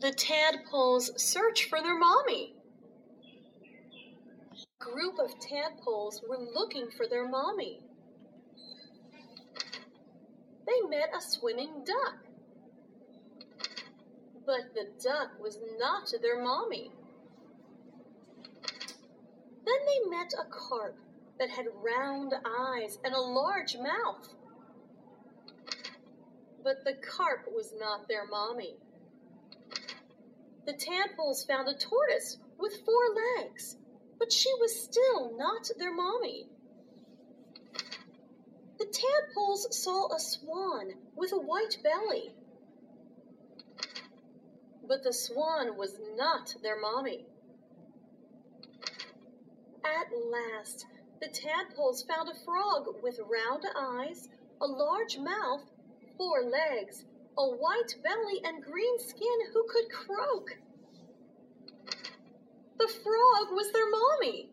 the tadpoles search for their mommy. A group of tadpoles were looking for their mommy. They met a swimming duck. But the duck was not their mommy. Then they met a carp that had round eyes and a large mouth. But the carp was not their mommy. The tadpoles found a tortoise with four legs, but she was still not their mommy. The tadpoles saw a swan with a white belly, but the swan was not their mommy. At last, the tadpoles found a frog with round eyes, a large mouth, four legs, a white belly, and green skin who could croak. The frog was their mommy.